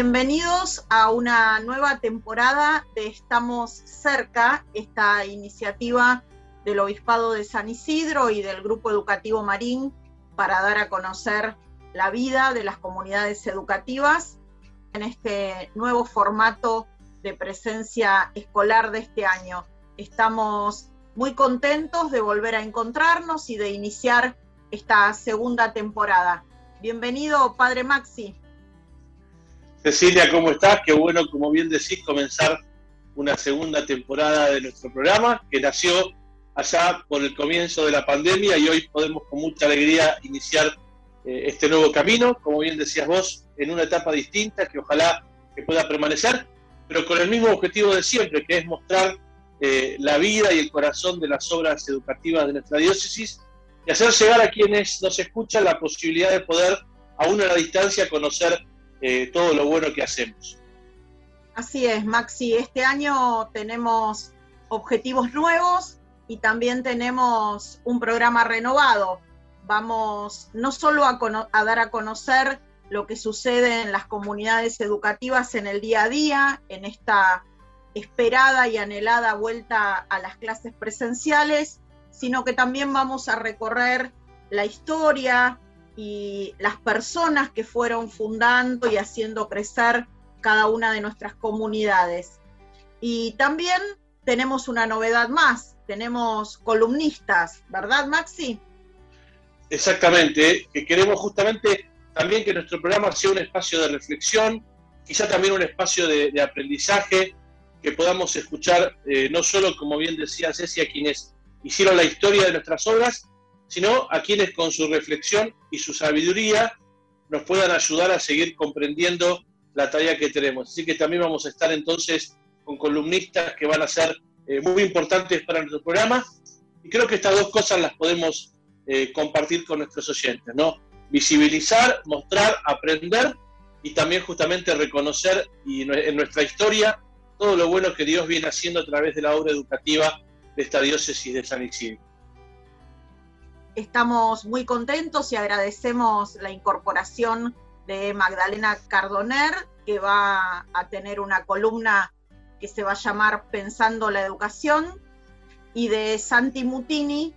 Bienvenidos a una nueva temporada de Estamos cerca, esta iniciativa del Obispado de San Isidro y del Grupo Educativo Marín para dar a conocer la vida de las comunidades educativas en este nuevo formato de presencia escolar de este año. Estamos muy contentos de volver a encontrarnos y de iniciar esta segunda temporada. Bienvenido, Padre Maxi. Cecilia, ¿cómo estás? Qué bueno, como bien decís, comenzar una segunda temporada de nuestro programa que nació allá por el comienzo de la pandemia y hoy podemos con mucha alegría iniciar eh, este nuevo camino, como bien decías vos, en una etapa distinta que ojalá que pueda permanecer, pero con el mismo objetivo de siempre, que es mostrar eh, la vida y el corazón de las obras educativas de nuestra diócesis y hacer llegar a quienes nos escuchan la posibilidad de poder, aún a la distancia, conocer eh, todo lo bueno que hacemos. Así es, Maxi. Este año tenemos objetivos nuevos y también tenemos un programa renovado. Vamos no solo a, a dar a conocer lo que sucede en las comunidades educativas en el día a día, en esta esperada y anhelada vuelta a las clases presenciales, sino que también vamos a recorrer la historia, y las personas que fueron fundando y haciendo crecer cada una de nuestras comunidades. Y también tenemos una novedad más, tenemos columnistas, ¿verdad Maxi? Exactamente, que queremos justamente también que nuestro programa sea un espacio de reflexión, quizá también un espacio de, aprendizaje, que podamos escuchar eh, no solo, como bien decía Ceci, quienes hicieron la historia de nuestras obras, sino a quienes con su reflexión y su sabiduría nos puedan ayudar a seguir comprendiendo la tarea que tenemos. Así que también vamos a estar entonces con columnistas que van a ser eh, muy importantes para nuestro programa y creo que estas dos cosas las podemos eh, compartir con nuestros oyentes, ¿no? Visibilizar, mostrar, aprender y también justamente reconocer en nuestra historia todo lo bueno que Dios viene haciendo a través de la obra educativa de esta diócesis de San Isidro. Estamos muy contentos y agradecemos la incorporación de Magdalena Cardoner, que va a tener una columna que se va a llamar Pensando la Educación, y de Santi Mutini,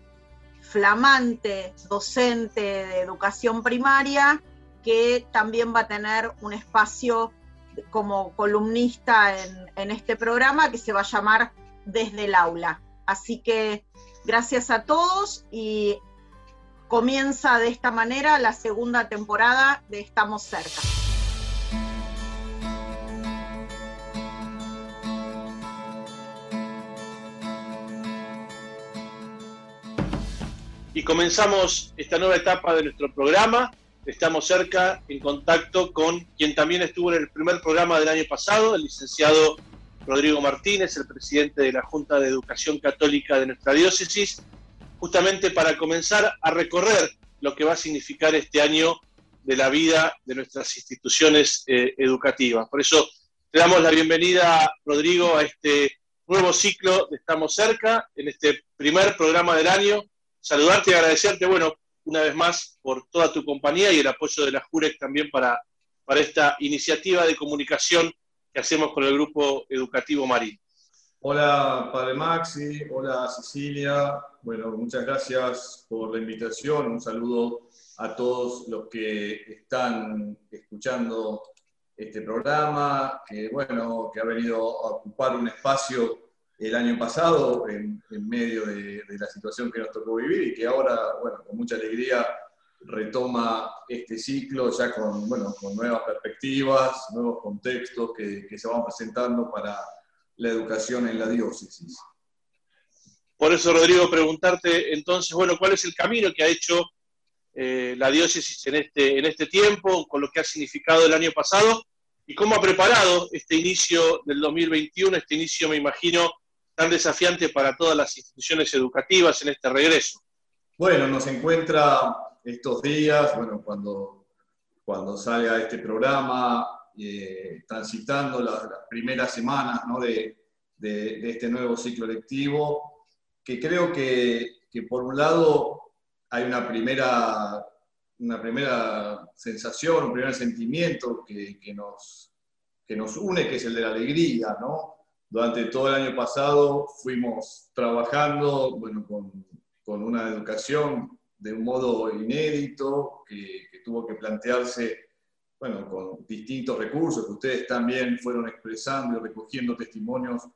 flamante docente de educación primaria, que también va a tener un espacio como columnista en, este programa que se va a llamar Desde el aula. Así que gracias a todos y comienza de esta manera la segunda temporada de Estamos cerca. Y comenzamos esta nueva etapa de nuestro programa. Estamos cerca, en contacto con quien también estuvo en el primer programa del año pasado, el licenciado Rodrigo Martínez, el presidente de la Junta de Educación Católica de nuestra diócesis, justamente para comenzar a recorrer lo que va a significar este año de la vida de nuestras instituciones eh, educativas. Por eso te damos la bienvenida, Rodrigo, a este nuevo ciclo de Estamos Cerca, en este primer programa del año. Saludarte y agradecerte, bueno, una vez más por toda tu compañía y el apoyo de la JUREC también para, para esta iniciativa de comunicación que hacemos con el Grupo Educativo Marín. Hola, Padre Maxi. Hola, Cecilia. Bueno, muchas gracias por la invitación. Un saludo a todos los que están escuchando este programa, que bueno, que ha venido a ocupar un espacio el año pasado en, medio de, la situación que nos tocó vivir y que ahora, bueno, con mucha alegría retoma este ciclo ya con, bueno, con nuevas perspectivas, nuevos contextos que, que se van presentando para la educación en la diócesis. Por eso, Rodrigo, preguntarte entonces, bueno, ¿cuál es el camino que ha hecho eh, la diócesis en este, en este tiempo, con lo que ha significado el año pasado, y cómo ha preparado este inicio del 2021, este inicio, me imagino, tan desafiante para todas las instituciones educativas en este regreso? Bueno, nos encuentra estos días, bueno, cuando, cuando salga este programa, eh, transitando las, primeras semanas de, este nuevo ciclo lectivo, que creo que, por un lado hay una primera, una primera sensación, un primer sentimiento que, nos, que nos une, que es el de la alegría, ¿no? Durante todo el año pasado fuimos trabajando bueno, con, con una educación de un modo inédito, que, que, tuvo que plantearse bueno, con distintos recursos que ustedes también fueron expresando y recogiendo testimonios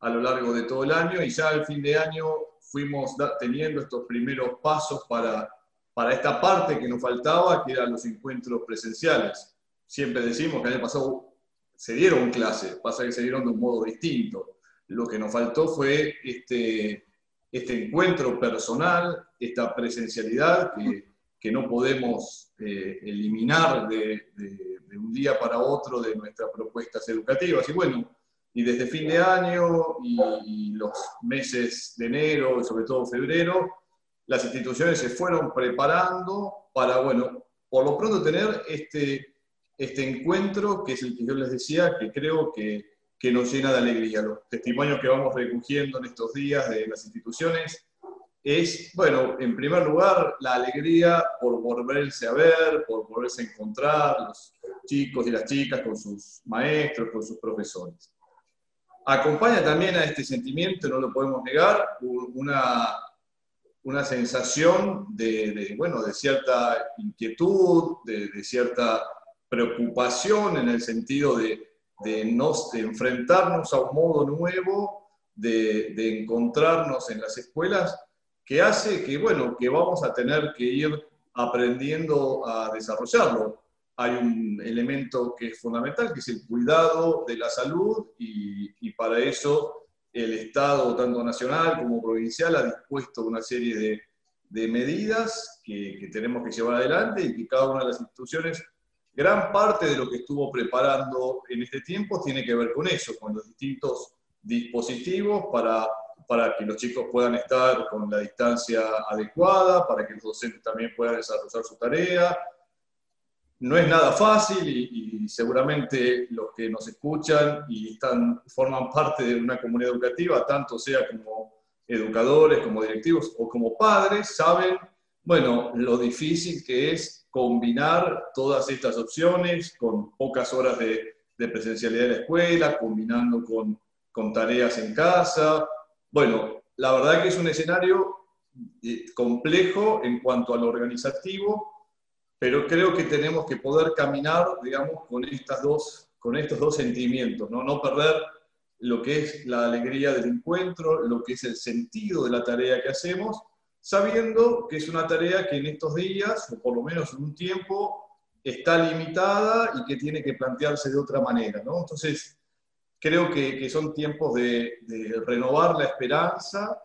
a lo largo de todo el año, y ya al fin de año fuimos teniendo estos primeros pasos para, para esta parte que nos faltaba, que eran los encuentros presenciales. Siempre decimos que el año pasado se dieron clases, pasa que se dieron de un modo distinto. Lo que nos faltó fue este, este encuentro personal, esta presencialidad que, que no podemos eh, eliminar de, de, un día para otro de nuestras propuestas educativas. Y bueno, y desde fin de año y, y los meses de enero sobre todo febrero, las instituciones se fueron preparando para, bueno, por lo pronto tener este, este encuentro, que es el que yo les decía, que creo que, que nos llena de alegría. Los testimonios que vamos recogiendo en estos días de las instituciones es, bueno, en primer lugar, la alegría por volverse a ver, por volverse a encontrar, los chicos y las chicas con sus maestros, con sus profesores. Acompaña también a este sentimiento, no lo podemos negar, una, una sensación de, bueno, de cierta inquietud, de, cierta preocupación en el sentido de, de, nos, enfrentarnos a un modo nuevo, de, encontrarnos en las escuelas, que hace que, bueno, que vamos a tener que ir aprendiendo a desarrollarlo. Hay un elemento que es fundamental, que es el cuidado de la salud, y, y para eso el Estado, tanto nacional como provincial, ha dispuesto una serie de, de medidas que, que, tenemos que llevar adelante y que cada una de las instituciones Gran parte de lo que estuvo preparando en este tiempo tiene que ver con eso, con los distintos dispositivos para, para que los chicos puedan estar con la distancia adecuada, para que los docentes también puedan desarrollar su tarea. No es nada fácil y, y seguramente los que nos escuchan y están, forman parte de una comunidad educativa, tanto sea como educadores, como directivos o como padres, saben, bueno, lo difícil que es combinar todas estas opciones con pocas horas de, de presencialidad en la escuela, combinando con, con, tareas en casa. Bueno, la verdad que es un escenario eh, complejo en cuanto a lo organizativo, pero creo que tenemos que poder caminar, digamos, con, estas dos, con estos dos sentimientos, ¿no? no perder lo que es la alegría del encuentro, lo que es el sentido de la tarea que hacemos, sabiendo que es una tarea que en estos días, o por lo menos en un tiempo, está limitada y que tiene que plantearse de otra manera. ¿no? Entonces, creo que, que son tiempos de, de, renovar la esperanza,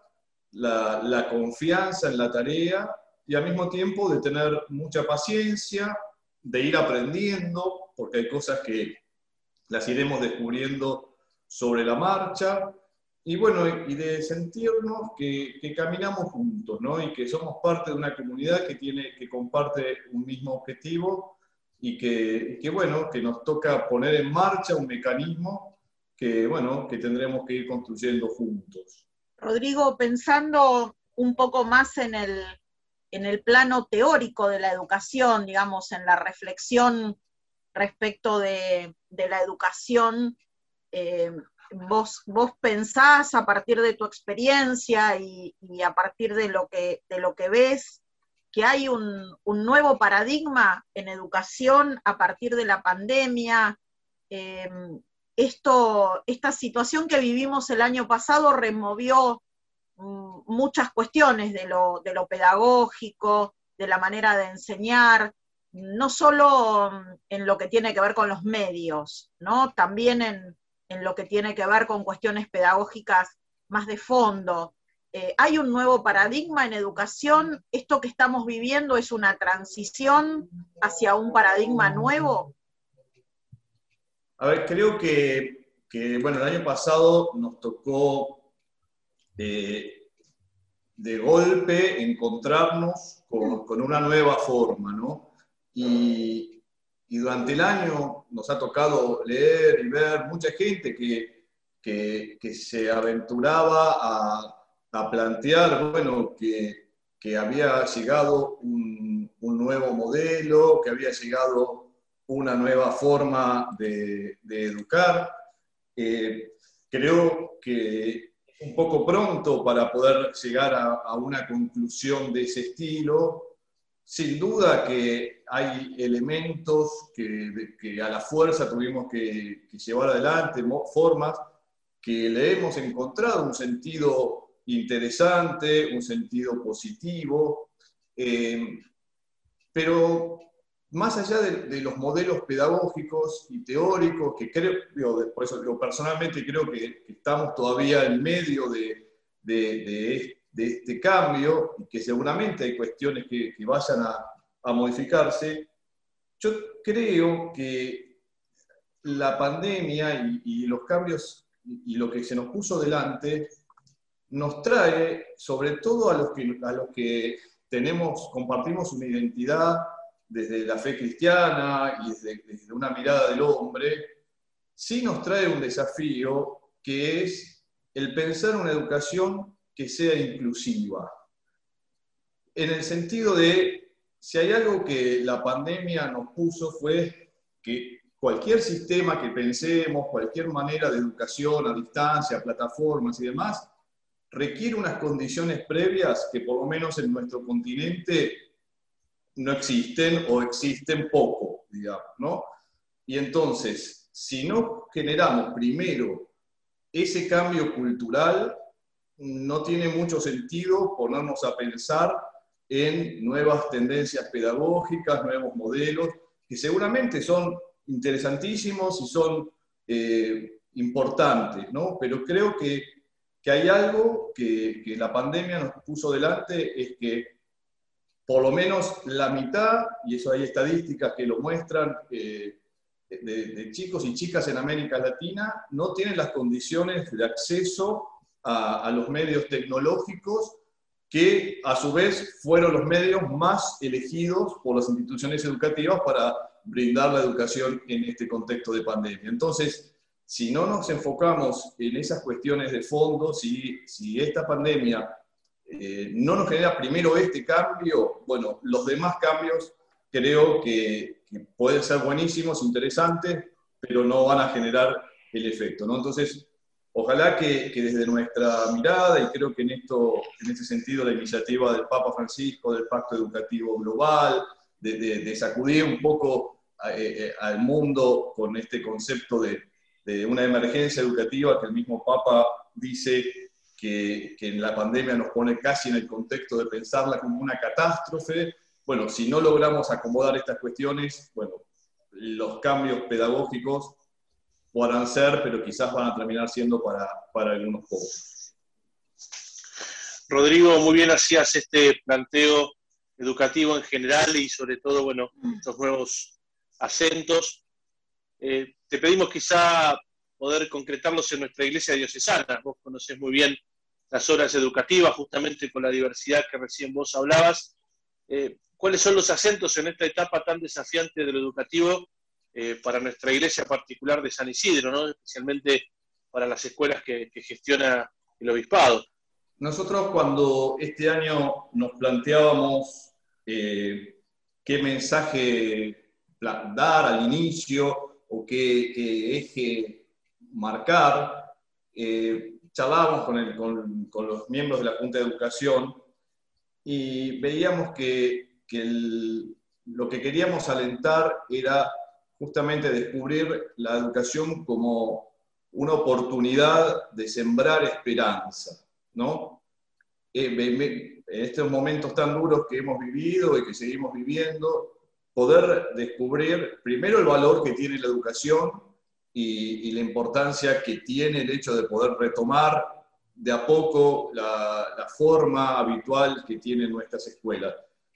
la, la, confianza en la tarea y al mismo tiempo de tener mucha paciencia, de ir aprendiendo, porque hay cosas que las iremos descubriendo sobre la marcha, y bueno, y de sentirnos que, que, caminamos juntos, ¿no? Y que somos parte de una comunidad que, tiene, que comparte un mismo objetivo y que, que, bueno, que nos toca poner en marcha un mecanismo que, bueno, que tendremos que ir construyendo juntos. Rodrigo, pensando un poco más en el, en el plano teórico de la educación, digamos, en la reflexión respecto de, de la educación, eh, vos, vos pensás a partir de tu experiencia y, a partir de lo, que, de lo que ves, que hay un, un, nuevo paradigma en educación a partir de la pandemia. Eh, esto, esta situación que vivimos el año pasado removió mm, muchas cuestiones de lo, de lo pedagógico, de la manera de enseñar, no solo en lo que tiene que ver con los medios, ¿no? También en, en lo que tiene que ver con cuestiones pedagógicas más de fondo. Eh, hay un nuevo paradigma en educación, esto que estamos viviendo es una transición hacia un paradigma nuevo. A ver, creo que, bueno, el año pasado nos tocó eh, de golpe encontrarnos con, una nueva forma, ¿no? Y, durante el año nos ha tocado leer y ver mucha gente que, que, se aventuraba a, plantear, bueno, que, había llegado un, nuevo modelo, que había llegado una nueva forma de, educar. Eh, creo que un poco pronto para poder llegar a, una conclusión de ese estilo. Sin duda que hay elementos que, a la fuerza tuvimos que, llevar adelante, formas que le hemos encontrado un sentido interesante, un sentido positivo, eh, pero más allá de, los modelos pedagógicos y teóricos, que creo, por eso yo personalmente creo que, estamos todavía en medio de, este cambio y que seguramente hay cuestiones que, vayan a, modificarse, yo creo que la pandemia y, los cambios y, lo que se nos puso delante nos trae, sobre todo a los que, a los que tenemos, compartimos una identidad desde la fe cristiana y desde, una mirada del hombre, sí nos trae un desafío que es el pensar una educación que sea inclusiva. En el sentido de, si hay algo que la pandemia nos puso fue que cualquier sistema que pensemos, cualquier manera de educación a distancia, plataformas y demás, requiere unas condiciones previas que por lo menos en nuestro continente no existen o existen poco, digamos, ¿no? Y entonces, si no generamos primero ese cambio cultural, no tiene mucho sentido ponernos a pensar en nuevas tendencias pedagógicas, nuevos modelos, que seguramente son interesantísimos y son eh, importantes, ¿no? Pero creo que, que hay algo que, que la pandemia nos puso delante, es que por lo menos la mitad, y eso hay estadísticas que lo muestran, eh, de, chicos y chicas en América Latina no tienen las condiciones de acceso a, los medios tecnológicos que a su vez fueron los medios más elegidos por las instituciones educativas para brindar la educación en este contexto de pandemia. Entonces, si no nos enfocamos en esas cuestiones de fondo, si, si esta pandemia eh, no nos genera primero este cambio, bueno, los demás cambios creo que, pueden ser buenísimos, interesantes, pero no van a generar el efecto, ¿no? Entonces, ojalá que, desde nuestra mirada, y creo que en, esto, en este sentido la iniciativa del Papa Francisco, del Pacto Educativo Global, de, sacudir un poco eh, eh, al mundo con este concepto de, de una emergencia educativa que el mismo Papa dice que, en la pandemia nos pone casi en el contexto de pensarla como una catástrofe. Bueno, si no logramos acomodar estas cuestiones, bueno, los cambios pedagógicos podrán ser, pero quizás van a terminar siendo para, para algunos pocos. Rodrigo, muy bien hacías este planteo educativo en general y sobre todo, bueno, estos nuevos acentos. Eh, te pedimos quizá poder concretarlos en nuestra iglesia diocesana. Vos conocés muy bien las horas educativas, justamente con la diversidad que recién vos hablabas. Eh, ¿Cuáles son los acentos en esta etapa tan desafiante de lo educativo eh, para nuestra iglesia particular de San Isidro, ¿no? especialmente para las escuelas que, gestiona el obispado? Nosotros cuando este año nos planteábamos eh, qué mensaje dar al inicio o qué, qué eje marcar, eh, charlábamos con, los miembros de la Junta de Educación y veíamos que, lo que queríamos alentar era justamente descubrir la educación como una oportunidad de sembrar esperanza, ¿no? Eh, en estos momentos tan duros que hemos vivido y que seguimos viviendo, poder descubrir primero el valor que tiene la educación y, la importancia que tiene el hecho de poder retomar de a poco la, forma habitual que tienen nuestras escuelas.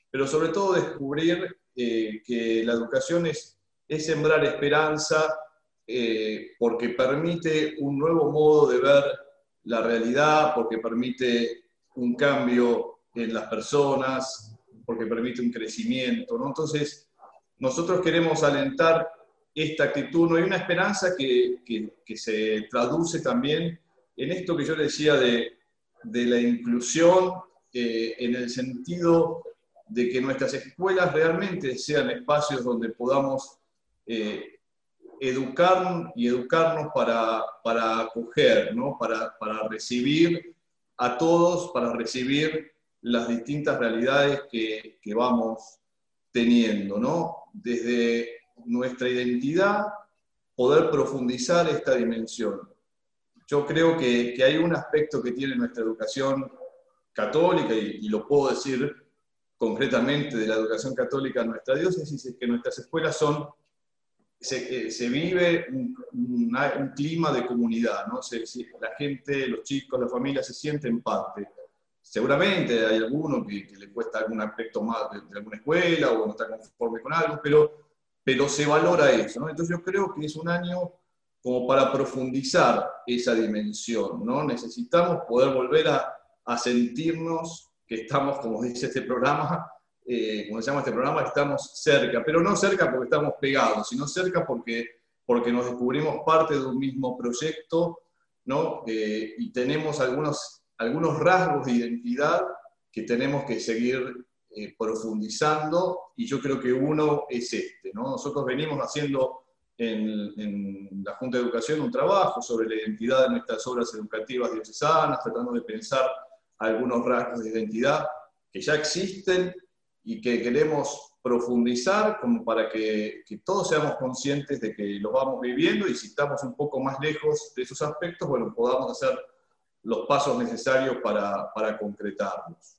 Pero sobre todo descubrir eh, que la educación es, es sembrar esperanza eh, porque permite un nuevo modo de ver la realidad, porque permite un cambio en las personas, porque permite un crecimiento. ¿no? Entonces, nosotros queremos alentar esta actitud, no hay una esperanza que, que, se traduce también en esto que yo decía de, de la inclusión, eh, en el sentido de que nuestras escuelas realmente sean espacios donde podamos eh, educar y educarnos para, para acoger, ¿no? para, para recibir a todos, para recibir las distintas realidades que, que vamos teniendo, ¿no? Desde nuestra identidad, poder profundizar esta dimensión. Yo creo que, que hay un aspecto que tiene nuestra educación católica, y, lo puedo decir concretamente de la educación católica en nuestra diócesis, es que nuestras escuelas son, se, eh, vive un, clima de comunidad, ¿no? Se, la gente, los chicos, la familia se sienten parte. Seguramente hay alguno que, le cuesta algún aspecto más de, alguna escuela o no está conforme con algo, pero, pero se valora eso. ¿no? Entonces yo creo que es un año como para profundizar esa dimensión. ¿no? Necesitamos poder volver a, a sentirnos que estamos, como dice este programa, eh, como se llama este programa, estamos cerca, pero no cerca porque estamos pegados, sino cerca porque, porque nos descubrimos parte de un mismo proyecto, ¿no? Eh, y tenemos algunos, algunos rasgos de identidad que tenemos que seguir eh, profundizando, y yo creo que uno es este, ¿no? Nosotros venimos haciendo en, en, la Junta de Educación un trabajo sobre la identidad de nuestras obras educativas diocesanas, tratando de pensar algunos rasgos de identidad que ya existen y que queremos profundizar como para que, que, todos seamos conscientes de que lo vamos viviendo y si estamos un poco más lejos de esos aspectos, bueno, podamos hacer los pasos necesarios para, para concretarlos.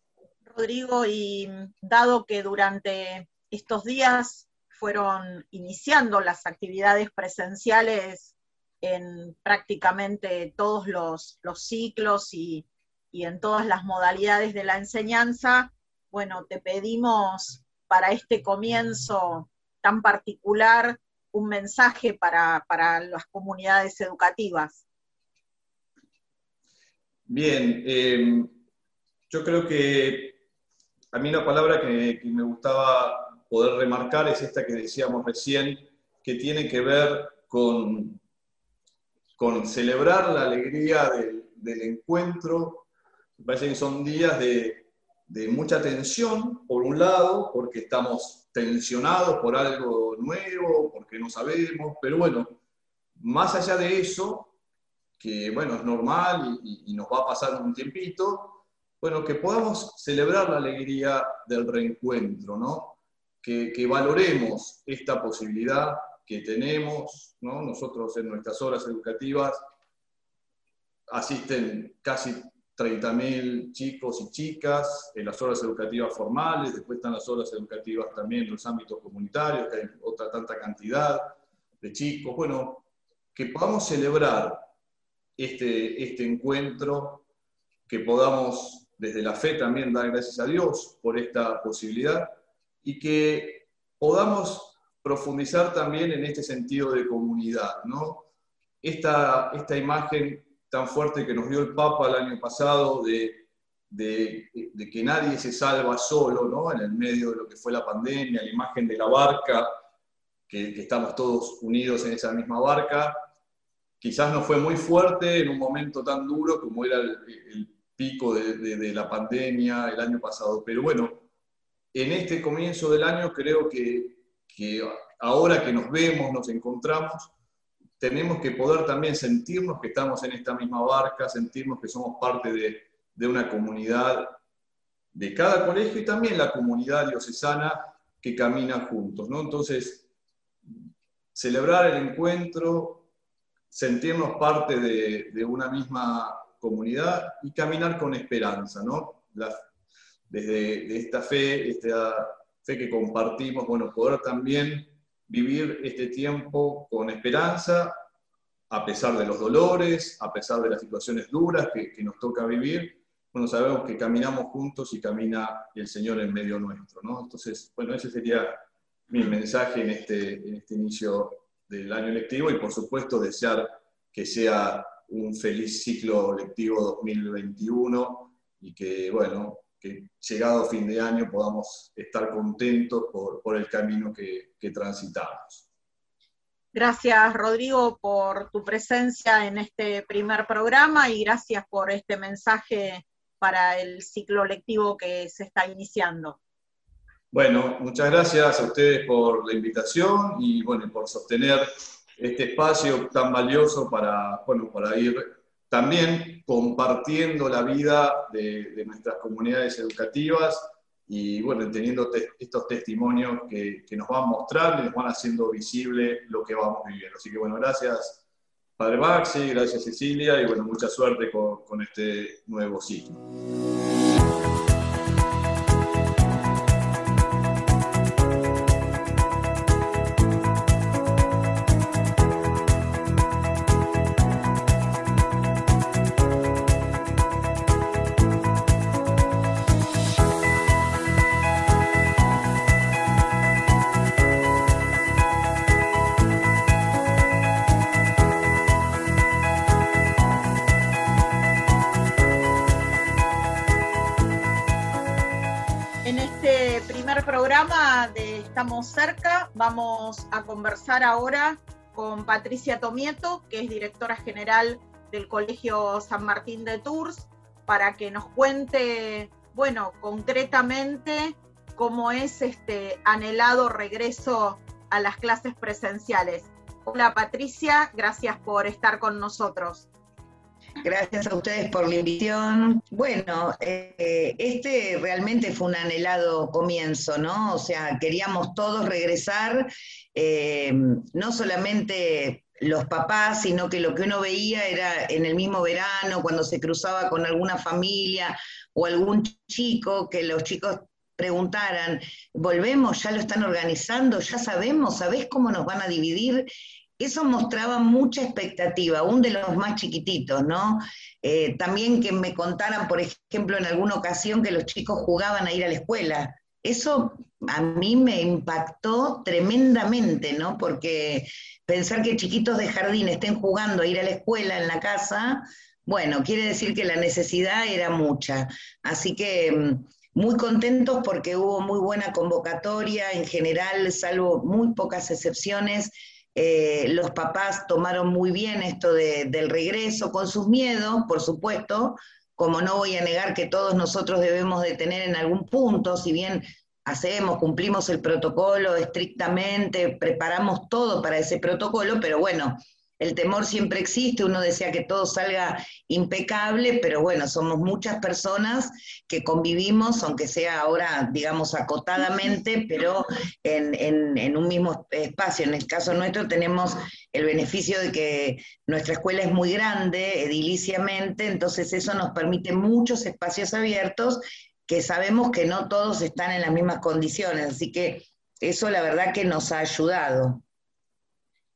Rodrigo, y dado que durante estos días fueron iniciando las actividades presenciales en prácticamente todos los, los ciclos y, y en todas las modalidades de la enseñanza, bueno, te pedimos para este comienzo tan particular un mensaje para, para las comunidades educativas. Bien, eh, yo creo que a mí una palabra que, me gustaba poder remarcar es esta que decíamos recién, que tiene que ver con, con celebrar la alegría del, encuentro. Me que son días de, de mucha tensión, por un lado, porque estamos tensionados por algo nuevo, porque no sabemos, pero bueno, más allá de eso, que bueno, es normal y, y, nos va a pasar un tiempito, bueno, que podamos celebrar la alegría del reencuentro, ¿no? Que, que valoremos esta posibilidad que tenemos, ¿no? Nosotros en nuestras horas educativas asisten casi 30.000 chicos y chicas en las horas educativas formales, después están las horas educativas también en los ámbitos comunitarios, que hay otra tanta cantidad de chicos. Bueno, que podamos celebrar este, este encuentro, que podamos desde la fe también dar gracias a Dios por esta posibilidad y que podamos profundizar también en este sentido de comunidad, ¿no? Esta, esta imagen tan fuerte que nos dio el Papa el año pasado de, de, que nadie se salva solo, ¿no? En el medio de lo que fue la pandemia, la imagen de la barca, que, estamos todos unidos en esa misma barca, quizás no fue muy fuerte en un momento tan duro como era el pico de, de, de, la pandemia el año pasado, pero bueno, en este comienzo del año creo que, que ahora que nos vemos, nos encontramos, tenemos que poder también sentirnos que estamos en esta misma barca, sentirnos que somos parte de, de una comunidad de cada colegio y también la comunidad diocesana que camina juntos. ¿no? Entonces, celebrar el encuentro, sentirnos parte de, de, una misma comunidad y caminar con esperanza, ¿no? La, desde de esta fe, esta fe que compartimos, bueno, poder también vivir este tiempo con esperanza, a pesar de los dolores, a pesar de las situaciones duras que, que nos toca vivir. Bueno, sabemos que caminamos juntos y camina el Señor en medio nuestro, ¿no? Entonces, bueno, ese sería mi mensaje en este, en este inicio del año lectivo y, por supuesto, desear que sea un feliz ciclo lectivo 2021 y que, bueno, que llegado fin de año podamos estar contentos por, por el camino que, que, transitamos. Gracias, Rodrigo, por tu presencia en este primer programa y gracias por este mensaje para el ciclo lectivo que se está iniciando. Bueno, muchas gracias a ustedes por la invitación y bueno, por sostener este espacio tan valioso para, bueno, para ir también compartiendo la vida de, nuestras comunidades educativas y bueno, teniendo estos testimonios que, nos van mostrando y nos van haciendo visible lo que vamos viviendo. Así que bueno, gracias Padre Maxi, gracias Cecilia y bueno, mucha suerte con, con este nuevo ciclo. Cerca. Vamos a conversar ahora con Patricia Tomieto, que es directora general del Colegio San Martín de Tours, para que nos cuente, bueno, concretamente cómo es este anhelado regreso a las clases presenciales. Hola Patricia, gracias por estar con nosotros. Gracias a ustedes por la invitación. Bueno, eh, este realmente fue un anhelado comienzo, ¿no? O sea, queríamos todos regresar, eh, no solamente los papás, sino que lo que uno veía era en el mismo verano, cuando se cruzaba con alguna familia o algún chico, que los chicos preguntaran, volvemos, ya lo están organizando, ya sabemos, ¿sabés cómo nos van a dividir? Eso mostraba mucha expectativa, aún de los más chiquititos, ¿no? Eh, también que me contaran, por ejemplo, en alguna ocasión que los chicos jugaban a ir a la escuela. Eso a mí me impactó tremendamente, ¿no? Porque pensar que chiquitos de jardín estén jugando a ir a la escuela en la casa, bueno, quiere decir que la necesidad era mucha. Así que mm, muy contentos porque hubo muy buena convocatoria en general, salvo muy pocas excepciones eh, los papás tomaron muy bien esto del regreso, con sus miedos, por supuesto, como no voy a negar que todos nosotros debemos de tener en algún punto, si bien hacemos, cumplimos el protocolo estrictamente, preparamos todo para ese protocolo, pero bueno, el temor siempre existe, uno desea que todo salga impecable, pero bueno, somos muchas personas que convivimos, aunque sea ahora, digamos, acotadamente, pero en, un mismo espacio. En el caso nuestro tenemos el beneficio de que nuestra escuela es muy grande, ediliciamente, entonces eso nos permite muchos espacios abiertos que sabemos que no todos están en las mismas condiciones, así que eso la verdad que nos ha ayudado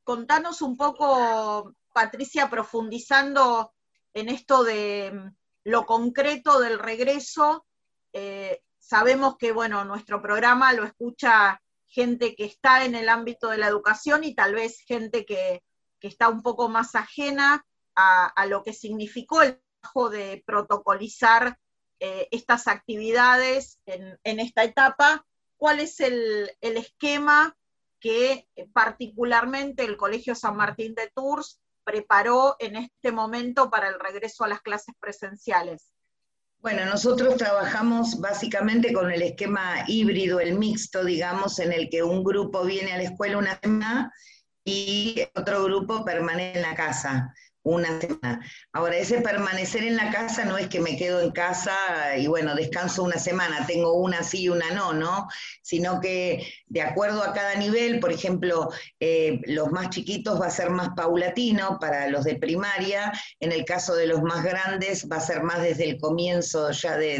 contanos un poco, Patricia, profundizando en esto de mm, lo concreto del regreso. Eh, sabemos que, bueno, nuestro programa lo escucha gente que está en el ámbito de la educación y tal vez gente que, está un poco más ajena a, lo que significó el trabajo de protocolizar eh, estas actividades en, esta etapa. ¿Cuál es el, el esquema que eh, particularmente el Colegio San Martín de Tours preparó en este momento para el regreso a las clases presenciales? Bueno, nosotros trabajamos básicamente con el esquema híbrido, el mixto, digamos, en el que un grupo viene a la escuela una semana y otro grupo permanece en la casa una semana. Ahora, ese permanecer en la casa no es que me quedo en casa y bueno, descanso una semana, tengo una sí y una no, ¿no? Sino que de acuerdo a cada nivel, por ejemplo, eh, los más chiquitos va a ser más paulatino para los de primaria, en el caso de los más grandes va a ser más desde el comienzo ya de,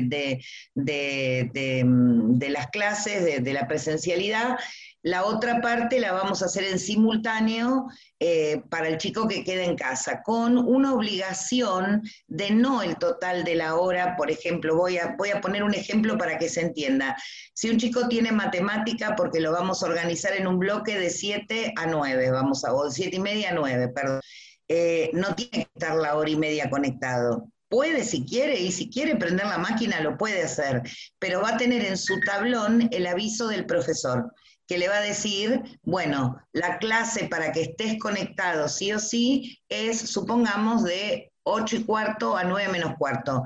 de, las clases, de la presencialidad. La otra parte la vamos a hacer en simultáneo eh, para el chico que queda en casa, con una obligación de no el total de la hora. Por ejemplo, voy a, voy a poner un ejemplo para que se entienda. Si un chico tiene matemática, porque lo vamos a organizar en un bloque de 7 a 9, vamos a, o de 7 y media a 9, perdón. Eh, no tiene que estar la hora y media conectado puede si quiere y si quiere prender la máquina lo puede hacer, pero va a tener en su tablón el aviso del profesor que le va a decir, bueno, la clase para que estés conectado sí o sí es, supongamos, de 8 y cuarto a 9 menos cuarto.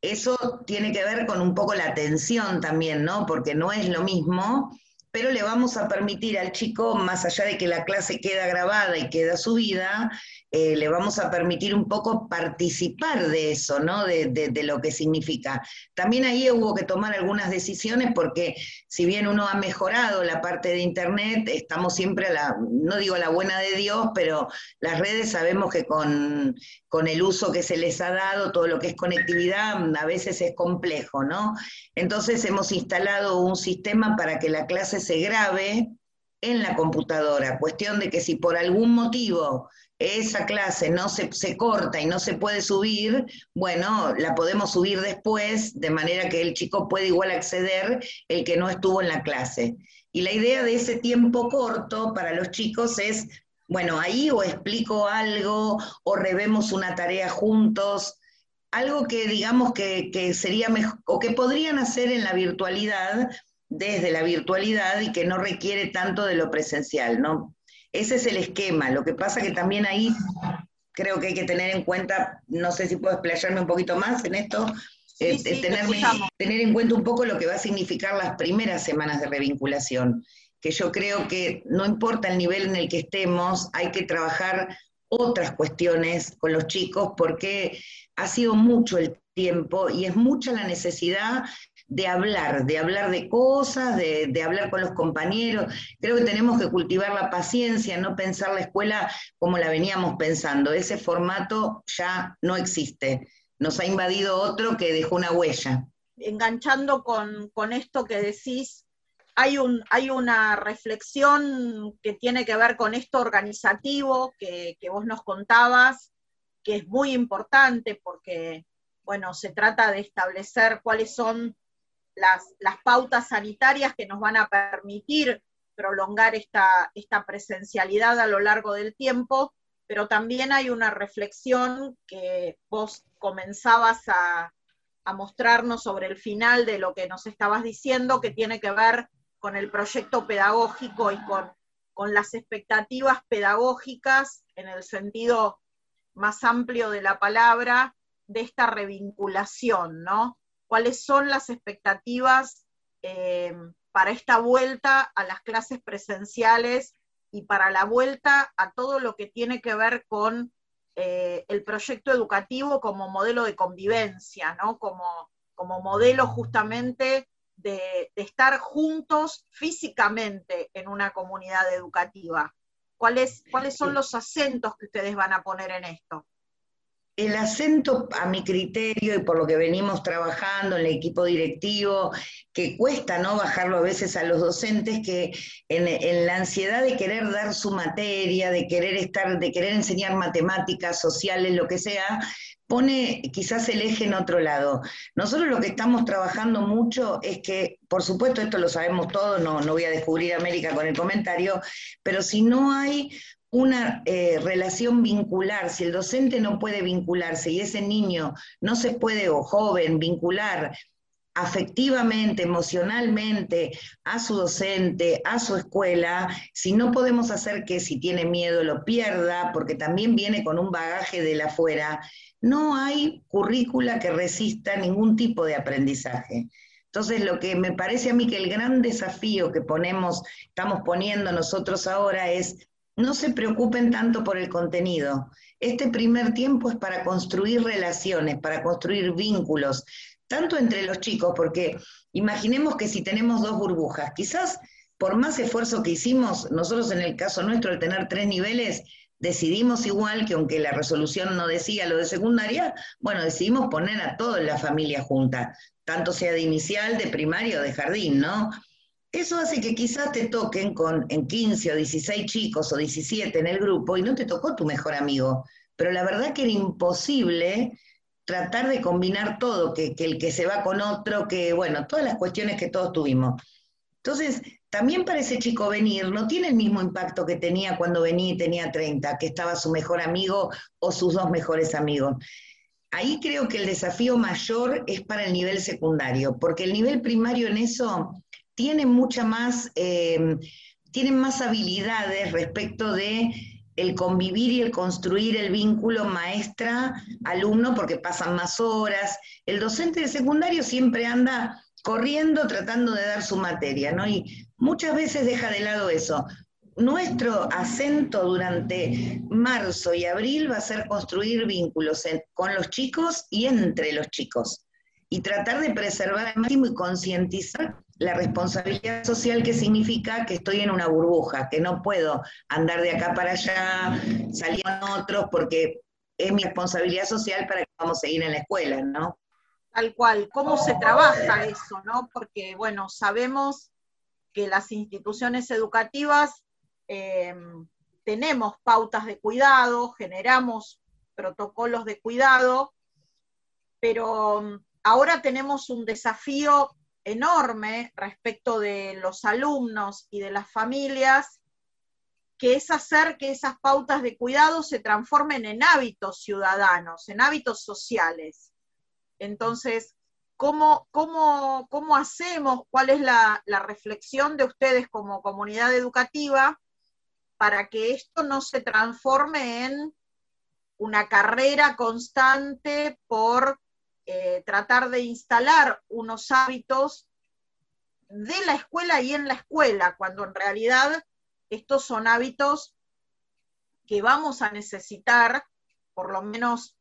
Eso tiene que ver con un poco la atención también, ¿no? Porque no es lo mismo pero le vamos a permitir al chico, más allá de que la clase queda grabada y queda subida, eh, le vamos a permitir un poco participar de eso, ¿no? De, lo que significa. También ahí hubo que tomar algunas decisiones porque si bien uno ha mejorado la parte de Internet, estamos siempre a la, no digo la buena de Dios, pero las redes sabemos que con, con el uso que se les ha dado, todo lo que es conectividad, a veces es complejo, ¿no? Entonces hemos instalado un sistema para que la clase se grabe en la computadora. Cuestión de que si por algún motivo esa clase no se, se, corta y no se puede subir, bueno, la podemos subir después, de manera que el chico puede igual acceder el que no estuvo en la clase. Y la idea de ese tiempo corto para los chicos es, bueno, ahí o explico algo o revemos una tarea juntos, algo que digamos que, que sería mejor, o que podrían hacer en la virtualidad, desde la virtualidad y que no requiere tanto de lo presencial, ¿no? Ese es el esquema. Lo que pasa que también ahí creo que hay que tener en cuenta, no sé si puedo explayarme un poquito más en esto, eh, tener, tener en cuenta un poco lo que va a significar las primeras semanas de revinculación, que yo creo que no importa el nivel en el que estemos, hay que trabajar otras cuestiones con los chicos porque ha sido mucho el tiempo y es mucha la necesidad de hablar, de hablar de cosas, de, hablar con los compañeros. Creo que tenemos que cultivar la paciencia, no pensar la escuela como la veníamos pensando. Ese formato ya no existe. Nos ha invadido otro que dejó una huella. Enganchando con, esto que decís, hay, un, hay, una reflexión que tiene que ver con esto organizativo que, que, vos nos contabas, que es muy importante porque, bueno, se trata de establecer cuáles son las, pautas sanitarias que nos van a permitir prolongar esta, presencialidad a lo largo del tiempo, pero también hay una reflexión que vos comenzabas a, mostrarnos sobre el final de lo que nos estabas diciendo, que tiene que ver con el proyecto pedagógico y con, con las expectativas pedagógicas en el sentido más amplio de la palabra de esta revinculación, ¿no? Cuáles son las expectativas eh, para esta vuelta a las clases presenciales y para la vuelta a todo lo que tiene que ver con eh, el proyecto educativo como modelo de convivencia, ¿no? como, como modelo justamente de, de, estar juntos físicamente en una comunidad educativa. ¿Cuáles, ¿Cuáles son los acentos que ustedes van a poner en esto? El acento, a mi criterio y por lo que venimos trabajando en el equipo directivo, que cuesta no bajarlo a veces a los docentes, que en, la ansiedad de querer dar su materia, de querer estar, de querer enseñar matemáticas, sociales, lo que sea, pone quizás el eje en otro lado. Nosotros lo que estamos trabajando mucho es que, por supuesto, esto lo sabemos todos, no, no voy a descubrir América con el comentario, pero si no hay una eh, relación vincular, si el docente no puede vincularse y ese niño no se puede o joven vincular afectivamente, emocionalmente a su docente, a su escuela, si no podemos hacer que si tiene miedo lo pierda, porque también viene con un bagaje de la afuera, no hay currícula que resista ningún tipo de aprendizaje. Entonces, lo que me parece a mí que el gran desafío que ponemos, estamos poniendo nosotros ahora es no se preocupen tanto por el contenido. Este primer tiempo es para construir relaciones, para construir vínculos, tanto entre los chicos, porque imaginemos que si tenemos dos burbujas, quizás por más esfuerzo que hicimos, nosotros en el caso nuestro, al tener tres niveles, decidimos igual que aunque la resolución no decía lo de secundaria, bueno, decidimos poner a toda la familia junta, tanto sea de inicial, de primario o de jardín, ¿no? Eso hace que quizás te toquen con en 15 o 16 chicos o 17 en el grupo y no te tocó tu mejor amigo. Pero la verdad que era imposible tratar de combinar todo, que, el que se va con otro, que bueno, todas las cuestiones que todos tuvimos. Entonces, también para ese chico venir no tiene el mismo impacto que tenía cuando venía y tenía 30, que estaba su mejor amigo o sus dos mejores amigos. Ahí creo que el desafío mayor es para el nivel secundario, porque el nivel primario en eso tienen mucha más, eh, más habilidades respecto de el convivir y el construir el vínculo maestra-alumno porque pasan más horas. El docente de secundario siempre anda corriendo tratando de dar su materia, ¿no? Y muchas veces deja de lado eso. Nuestro acento durante marzo y abril va a ser construir vínculos con los chicos y entre los chicos y tratar de preservar al máximo y concientizar la responsabilidad social que significa que estoy en una burbuja, que no puedo andar de acá para allá, salir con otros, porque es mi responsabilidad social para que vamos a seguir en la escuela, ¿no? Tal cual, ¿cómo se trabaja eso, no? Porque, bueno, sabemos que las instituciones educativas em, tenemos pautas de cuidado, generamos protocolos de cuidado, pero em, ahora tenemos un desafío enorme respecto de los alumnos y de las familias, que es hacer que esas pautas de cuidado se transformen en hábitos ciudadanos, en hábitos sociales. Entonces, ¿cómo, cómo, hacemos? ¿Cuál es la, la reflexión de ustedes como comunidad educativa para que esto no se transforme en una carrera constante por eh, tratar de instalar unos hábitos de la escuela y en la escuela, cuando en realidad estos son hábitos que vamos a necesitar, por lo menos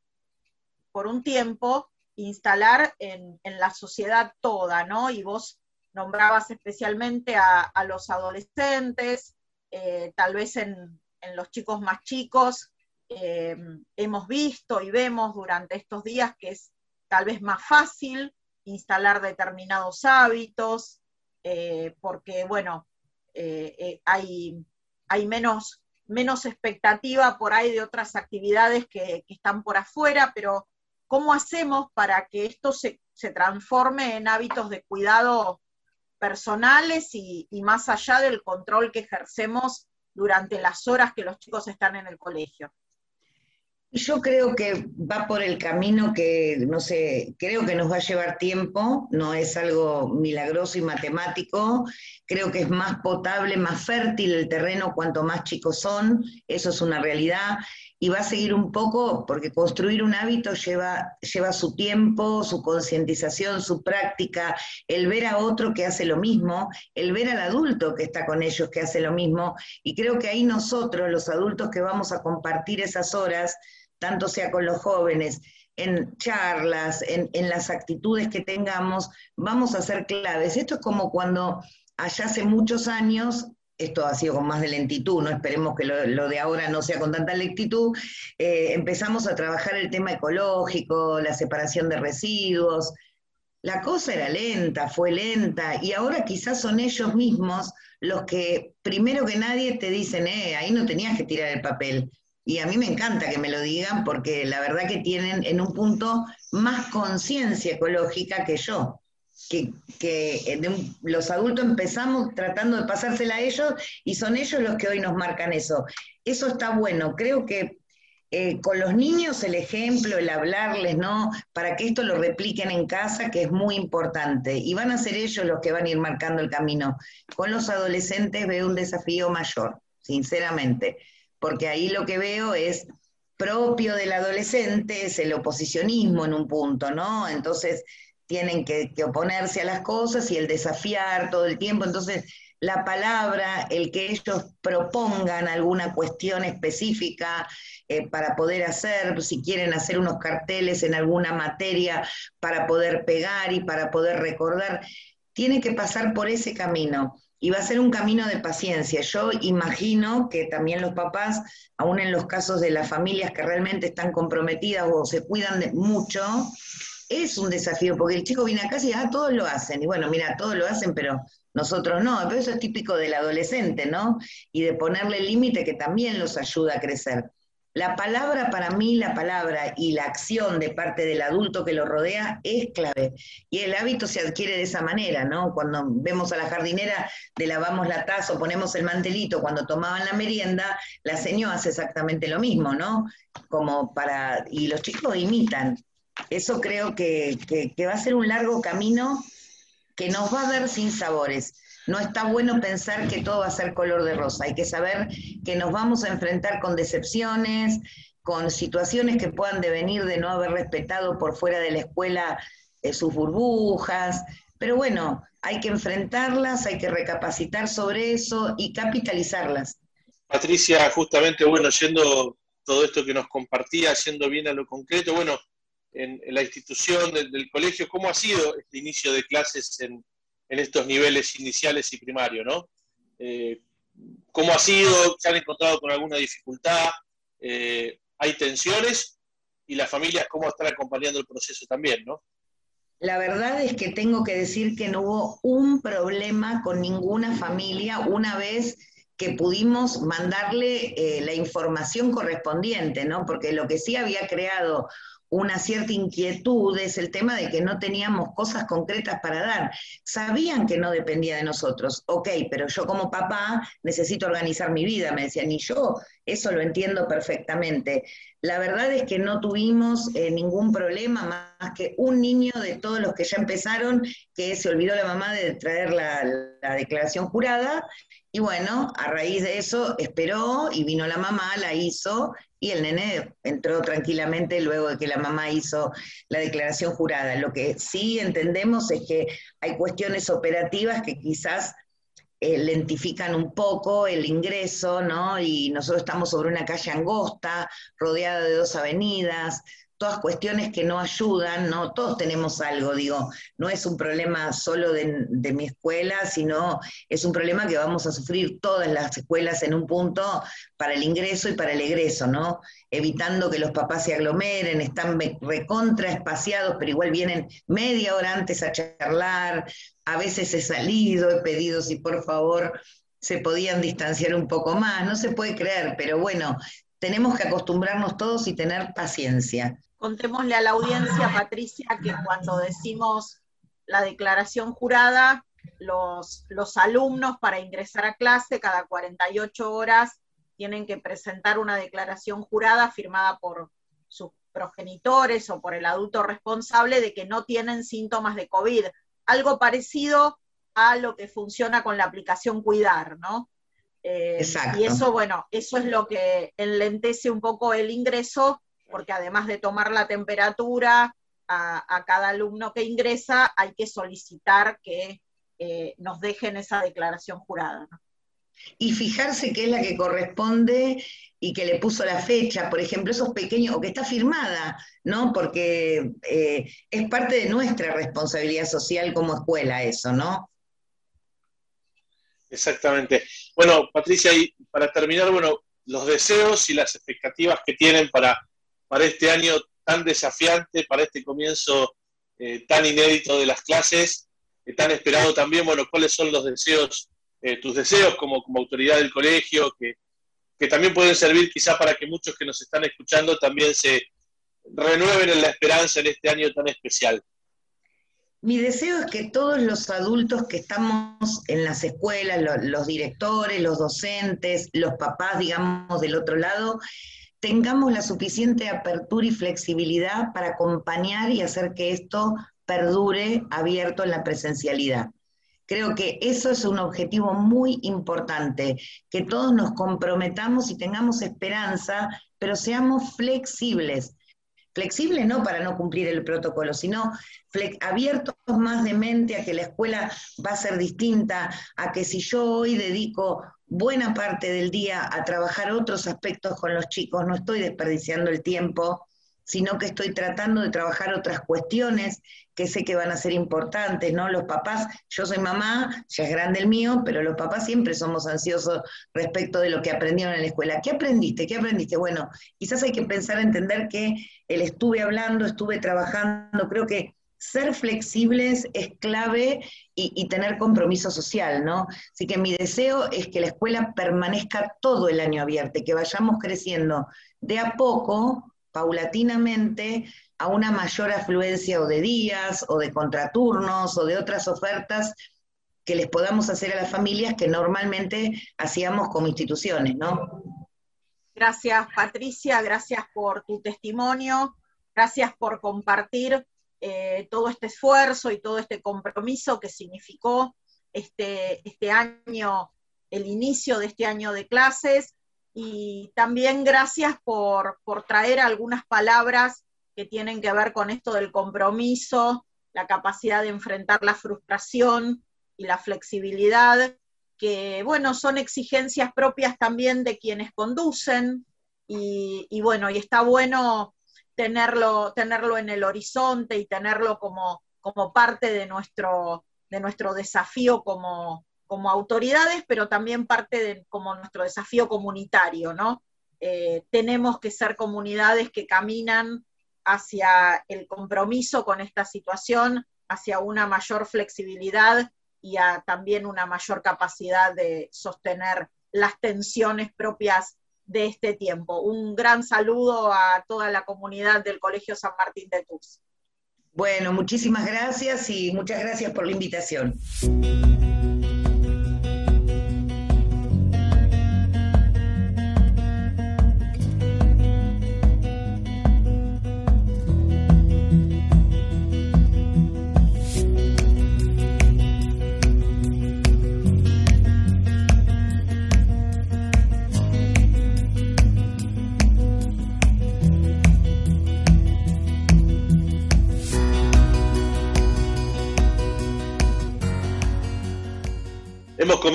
por un tiempo, instalar en, la sociedad toda, ¿no? Y vos nombrabas especialmente a, los adolescentes, eh, tal vez en, los chicos más chicos, eh, hemos visto y vemos durante estos días que es tal vez más fácil instalar determinados hábitos, eh, porque, bueno, eh, eh, hay, hay menos, menos expectativa por ahí de otras actividades que, están por afuera, pero ¿cómo hacemos para que esto se, transforme en hábitos de cuidado personales y más allá del control que ejercemos durante las horas que los chicos están en el colegio? Yo creo que va por el camino que, no sé, creo que nos va a llevar tiempo, no es algo milagroso y matemático, creo que es más potable, más fértil el terreno cuanto más chicos son, eso es una realidad, y va a seguir un poco, porque construir un hábito lleva, lleva su tiempo, su concientización, su práctica, el ver a otro que hace lo mismo, el ver al adulto que está con ellos que hace lo mismo, y creo que ahí nosotros, los adultos que vamos a compartir esas horas, tanto sea con los jóvenes, en charlas, en, las actitudes que tengamos, vamos a ser claves. Esto es como cuando allá hace muchos años, esto ha sido con más de lentitud, no esperemos que lo, de ahora no sea con tanta lentitud, eh, empezamos a trabajar el tema ecológico, la separación de residuos. La cosa era lenta, fue lenta, y ahora quizás son ellos mismos los que primero que nadie te dicen, eh, ahí no tenías que tirar el papel, y a mí me encanta que me lo digan porque la verdad que tienen en un punto más conciencia ecológica que yo. Que, que los adultos empezamos tratando de pasársela a ellos y son ellos los que hoy nos marcan eso. Eso está bueno. Creo que eh, con los niños el ejemplo, el hablarles, ¿no? Para que esto lo repliquen en casa, que es muy importante. Y van a ser ellos los que van a ir marcando el camino. Con los adolescentes veo un desafío mayor, sinceramente porque ahí lo que veo es propio del adolescente, es el oposicionismo en un punto, ¿no? Entonces tienen que, oponerse a las cosas y el desafiar todo el tiempo. Entonces, la palabra, el que ellos propongan alguna cuestión específica eh, para poder hacer, si quieren hacer unos carteles en alguna materia para poder pegar y para poder recordar, tiene que pasar por ese camino y va a ser un camino de paciencia. Yo imagino que también los papás, aún en los casos de las familias que realmente están comprometidas o se cuidan de mucho, es un desafío, porque el chico viene a casa y ah, todos lo hacen. Y bueno, mira, todos lo hacen, pero nosotros no. Pero eso es típico del adolescente, ¿no? Y de ponerle límite que también los ayuda a crecer. La palabra para mí, la palabra y la acción de parte del adulto que lo rodea es clave. Y el hábito se adquiere de esa manera, ¿no? Cuando vemos a la jardinera, lavamos la taza o ponemos el mantelito, cuando tomaban la merienda, la señora hace exactamente lo mismo, ¿no? Como para, y los chicos imitan. Eso creo que, que va a ser un largo camino que nos va a dar sin sabores no está bueno pensar que todo va a ser color de rosa. Hay que saber que nos vamos a enfrentar con decepciones, con situaciones que puedan devenir de no haber respetado por fuera de la escuela eh, sus burbujas. Pero bueno, hay que enfrentarlas, hay que recapacitar sobre eso y capitalizarlas. Patricia, justamente, bueno, yendo todo esto que nos compartía, yendo bien a lo concreto, bueno, en, la institución del, colegio, ¿cómo ha sido este inicio de clases en, estos niveles iniciales y primarios, ¿no? Eh, ¿Cómo ha sido? ¿Se han encontrado con alguna dificultad? Eh, ¿Hay tensiones? Y las familias, ¿cómo están acompañando el proceso también, ¿no? La verdad es que tengo que decir que no hubo un problema con ninguna familia una vez que pudimos mandarle eh, la información correspondiente, ¿no? Porque lo que sí había creado una cierta inquietud es el tema de que no teníamos cosas concretas para dar. Sabían que no dependía de nosotros, ok, pero yo como papá necesito organizar mi vida, me decían, y yo eso lo entiendo perfectamente. La verdad es que no tuvimos eh, ningún problema, más que un niño de todos los que ya empezaron, que se olvidó la mamá de traer la, la declaración jurada, y bueno, a raíz de eso esperó y vino la mamá, la hizo, y el nene entró tranquilamente luego de que la mamá hizo la declaración jurada. Lo que sí entendemos es que hay cuestiones operativas que quizás eh, lentifican un poco el ingreso, ¿no? Y nosotros estamos sobre una calle angosta, rodeada de dos avenidas, todas cuestiones que no ayudan, ¿no? Todos tenemos algo, digo, no es un problema solo de, mi escuela, sino es un problema que vamos a sufrir todas las escuelas en un punto para el ingreso y para el egreso, ¿no? Evitando que los papás se aglomeren, están recontra espaciados, pero igual vienen media hora antes a charlar, a veces he salido, he pedido si por favor se podían distanciar un poco más, no se puede creer, pero bueno, tenemos que acostumbrarnos todos y tener paciencia. Contémosle a la audiencia, Patricia, que cuando decimos la declaración jurada, los, alumnos para ingresar a clase cada 48 horas tienen que presentar una declaración jurada firmada por sus progenitores o por el adulto responsable de que no tienen síntomas de COVID. Algo parecido a lo que funciona con la aplicación Cuidar, ¿no? Eh, Exacto. Y eso, bueno, eso es lo que enlentece un poco el ingreso porque además de tomar la temperatura a, cada alumno que ingresa, hay que solicitar que eh, nos dejen esa declaración jurada. Y fijarse que es la que corresponde y que le puso la fecha, por ejemplo, esos pequeños, o que está firmada, ¿no? Porque eh, es parte de nuestra responsabilidad social como escuela eso, ¿no? Exactamente. Bueno, Patricia, y para terminar, bueno, los deseos y las expectativas que tienen para para este año tan desafiante, para este comienzo eh, tan inédito de las clases, eh, tan esperado también, bueno, cuáles son los deseos, eh, tus deseos como, como autoridad del colegio, que, que también pueden servir quizá para que muchos que nos están escuchando también se renueven en la esperanza en este año tan especial. Mi deseo es que todos los adultos que estamos en las escuelas, los directores, los docentes, los papás, digamos, del otro lado, tengamos la suficiente apertura y flexibilidad para acompañar y hacer que esto perdure abierto en la presencialidad. Creo que eso es un objetivo muy importante, que todos nos comprometamos y tengamos esperanza, pero seamos flexibles. Flexibles no para no cumplir el protocolo, sino abiertos más de mente a que la escuela va a ser distinta, a que si yo hoy dedico buena parte del día a trabajar otros aspectos con los chicos, no estoy desperdiciando el tiempo, sino que estoy tratando de trabajar otras cuestiones que sé que van a ser importantes, ¿no? Los papás, yo soy mamá, ya es grande el mío, pero los papás siempre somos ansiosos respecto de lo que aprendieron en la escuela. ¿Qué aprendiste? ¿Qué aprendiste? Bueno, quizás hay que pensar, entender que el estuve hablando, estuve trabajando, creo que ser flexibles es clave y, tener compromiso social, ¿no? Así que mi deseo es que la escuela permanezca todo el año abierta, que vayamos creciendo de a poco, paulatinamente, a una mayor afluencia o de días, o de contraturnos, o de otras ofertas que les podamos hacer a las familias que normalmente hacíamos como instituciones, ¿no? Gracias, Patricia, gracias por tu testimonio, gracias por compartir eh, todo este esfuerzo y todo este compromiso que significó este, este año, el inicio de este año de clases, y también gracias por, por traer algunas palabras que tienen que ver con esto del compromiso, la capacidad de enfrentar la frustración y la flexibilidad, que bueno, son exigencias propias también de quienes conducen, y, bueno, y está bueno tenerlo, tenerlo en el horizonte y tenerlo como, como parte de nuestro, de nuestro desafío como, como autoridades, pero también parte de como nuestro desafío comunitario, ¿no? Eh, tenemos que ser comunidades que caminan hacia el compromiso con esta situación, hacia una mayor flexibilidad y a también una mayor capacidad de sostener las tensiones propias de este tiempo. Un gran saludo a toda la comunidad del Colegio San Martín de Tours. Bueno, muchísimas gracias y muchas gracias por la invitación.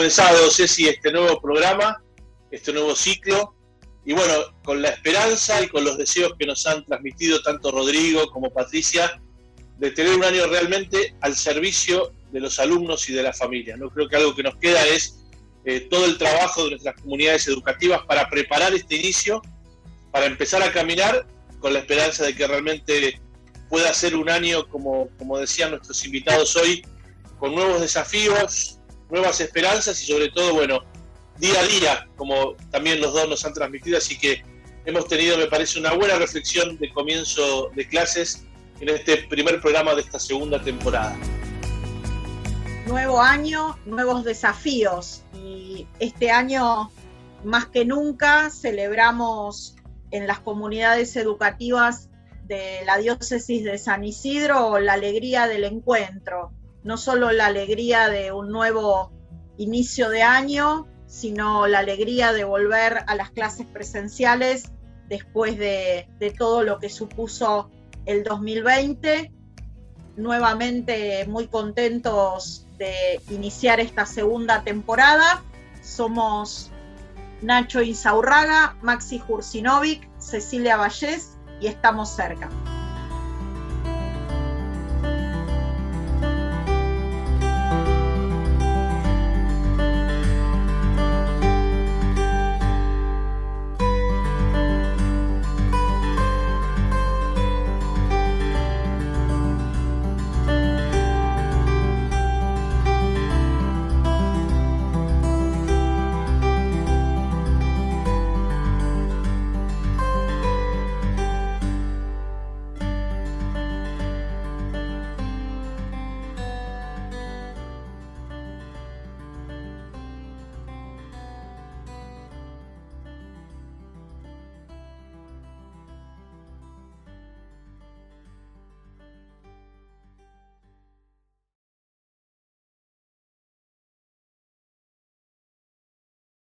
Comenzado, Ceci, este nuevo programa, este nuevo ciclo, y bueno, con la esperanza y con los deseos que nos han transmitido tanto Rodrigo como Patricia, de tener un año realmente al servicio de los alumnos y de la familia. ¿no? Creo que algo que nos queda es eh, todo el trabajo de nuestras comunidades educativas para preparar este inicio, para empezar a caminar con la esperanza de que realmente pueda ser un año, como, como decían nuestros invitados hoy, con nuevos desafíos, nuevas esperanzas y sobre todo, bueno, día a día, como también los dos nos han transmitido, así que hemos tenido, me parece, una buena reflexión de comienzo de clases en este primer programa de esta segunda temporada. Nuevo año, nuevos desafíos y este año más que nunca celebramos en las comunidades educativas de la diócesis de San Isidro la alegría del encuentro, no solo la alegría de un nuevo inicio de año, sino la alegría de volver a las clases presenciales después de, todo lo que supuso el 2020. Nuevamente muy contentos de iniciar esta segunda temporada. Somos Nacho Insaurraga, Maxi Jursinovic, Cecilia Vallés y estamos cerca.